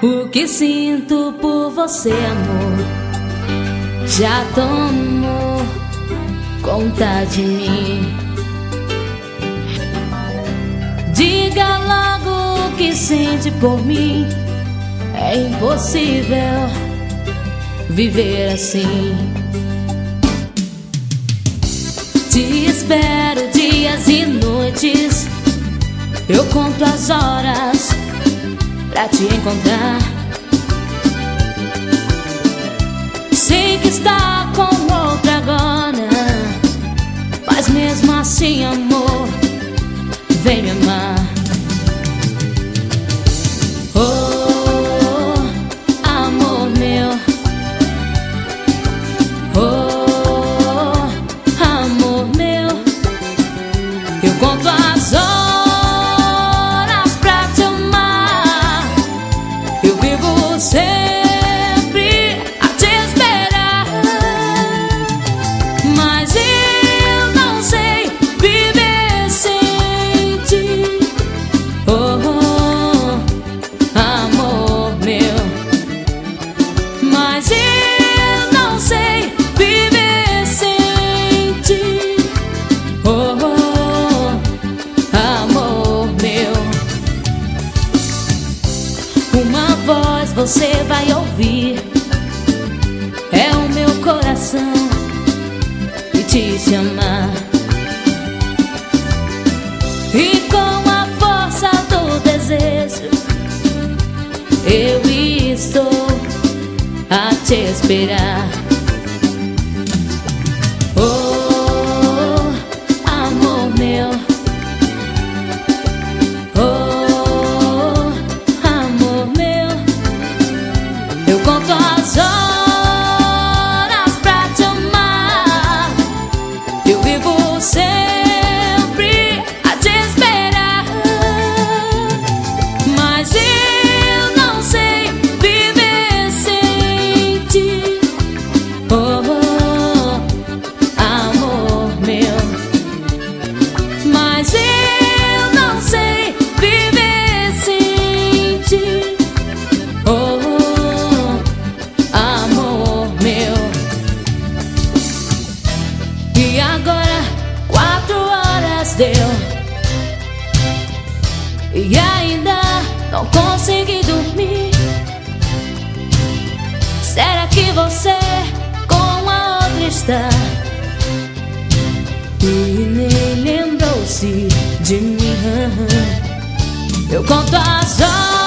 O que sinto por você, amor, já tomou conta de mim. Diga logo que sente por mim. É impossível viver assim. Te espero dias e noites. Eu conto as horas pra te encontrar. Sei que está com outra agora, mas mesmo assim, amor, vem me amar. Eu conto as horas você vai ouvir. É o meu coração que te chama. E com a força do desejo, eu estou a te esperar. Eu E ainda não consegui dormir. Será que você com a outra está? E nem lembrou-se de mim. Eu conto as horas.